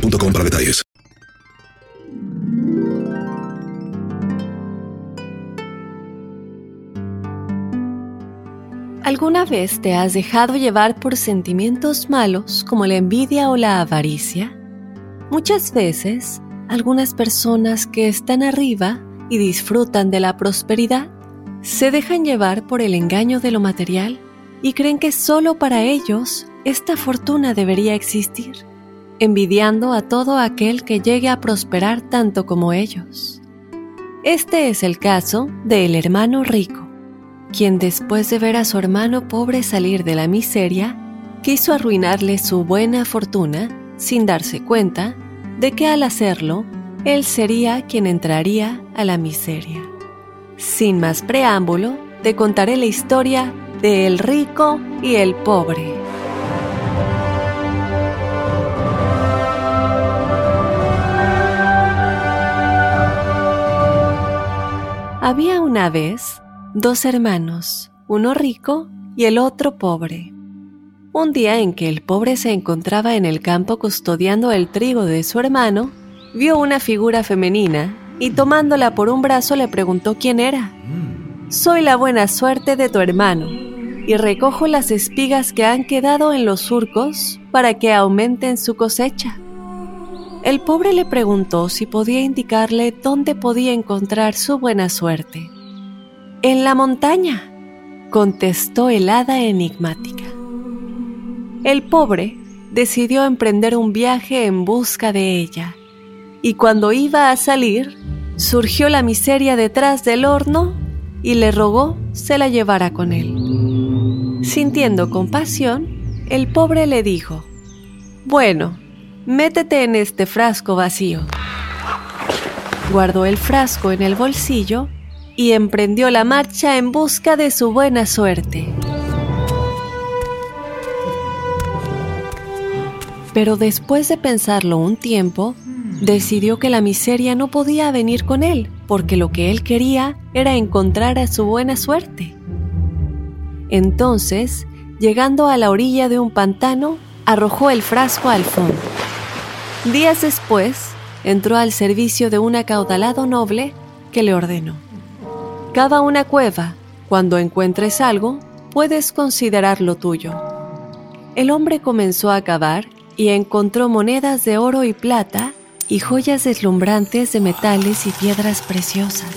boostmobile.com para detalles. ¿Alguna vez te has dejado llevar por sentimientos malos como la envidia o la avaricia? Muchas veces, algunas personas que están arriba y disfrutan de la prosperidad se dejan llevar por el engaño de lo material y creen que solo para ellos esta fortuna debería existir envidiando a todo aquel que llegue a prosperar tanto como ellos. Este es el caso del hermano rico, quien después de ver a su hermano pobre salir de la miseria, quiso arruinarle su buena fortuna sin darse cuenta de que al hacerlo, él sería quien entraría a la miseria. Sin más preámbulo, te contaré la historia de el rico y el pobre. Había una vez dos hermanos, uno rico y el otro pobre. Un día en que el pobre se encontraba en el campo custodiando el trigo de su hermano, vio una figura femenina y tomándola por un brazo le preguntó quién era. Soy la buena suerte de tu hermano y recojo las espigas que han quedado en los surcos para que aumenten su cosecha. El pobre le preguntó si podía indicarle dónde podía encontrar su buena suerte. En la montaña, contestó el hada enigmática. El pobre decidió emprender un viaje en busca de ella, y cuando iba a salir, surgió la miseria detrás del horno y le rogó se la llevara con él. Sintiendo compasión, el pobre le dijo, Bueno, métete en este frasco vacío. Guardó el frasco en el bolsillo y emprendió la marcha en busca de su buena suerte. Pero después de pensarlo un tiempo, decidió que la miseria no podía venir con él, porque lo que él quería era encontrar a su buena suerte. Entonces, llegando a la orilla de un pantano, arrojó el frasco al fondo. Días después, entró al servicio de un acaudalado noble que le ordenó. Cava una cueva. Cuando encuentres algo, puedes considerarlo tuyo. El hombre comenzó a cavar y encontró monedas de oro y plata y joyas deslumbrantes de metales y piedras preciosas.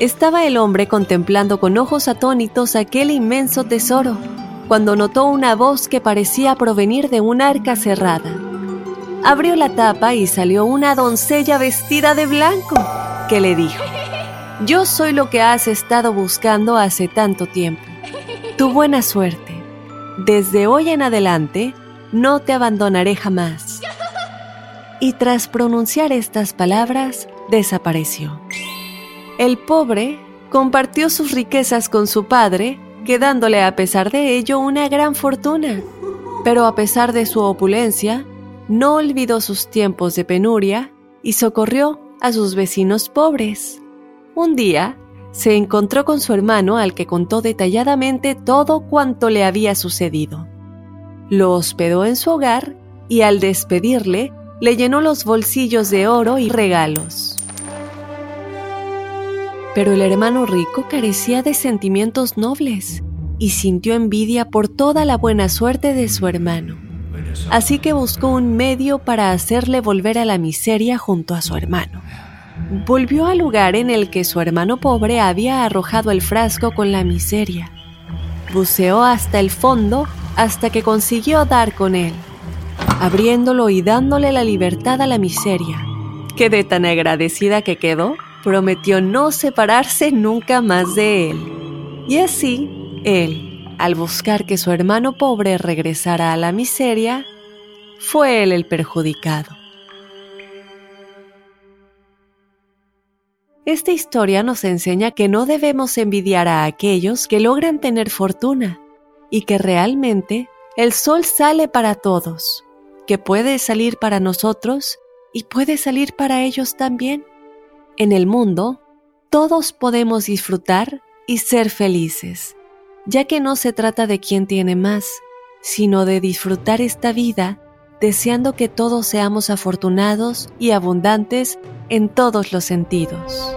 Estaba el hombre contemplando con ojos atónitos aquel inmenso tesoro, cuando notó una voz que parecía provenir de un arca cerrada abrió la tapa y salió una doncella vestida de blanco, que le dijo, yo soy lo que has estado buscando hace tanto tiempo. Tu buena suerte. Desde hoy en adelante, no te abandonaré jamás. Y tras pronunciar estas palabras, desapareció. El pobre compartió sus riquezas con su padre, quedándole a pesar de ello una gran fortuna. Pero a pesar de su opulencia, no olvidó sus tiempos de penuria y socorrió a sus vecinos pobres. Un día, se encontró con su hermano al que contó detalladamente todo cuanto le había sucedido. Lo hospedó en su hogar y al despedirle, le llenó los bolsillos de oro y regalos. Pero el hermano rico carecía de sentimientos nobles y sintió envidia por toda la buena suerte de su hermano. Así que buscó un medio para hacerle volver a la miseria junto a su hermano. Volvió al lugar en el que su hermano pobre había arrojado el frasco con la miseria. Buceó hasta el fondo hasta que consiguió dar con él, abriéndolo y dándole la libertad a la miseria, que de tan agradecida que quedó, prometió no separarse nunca más de él. Y así, él, al buscar que su hermano pobre regresara a la miseria, fue él el perjudicado. Esta historia nos enseña que no debemos envidiar a aquellos que logran tener fortuna y que realmente el sol sale para todos, que puede salir para nosotros y puede salir para ellos también. En el mundo, todos podemos disfrutar y ser felices, ya que no se trata de quién tiene más, sino de disfrutar esta vida deseando que todos seamos afortunados y abundantes en todos los sentidos.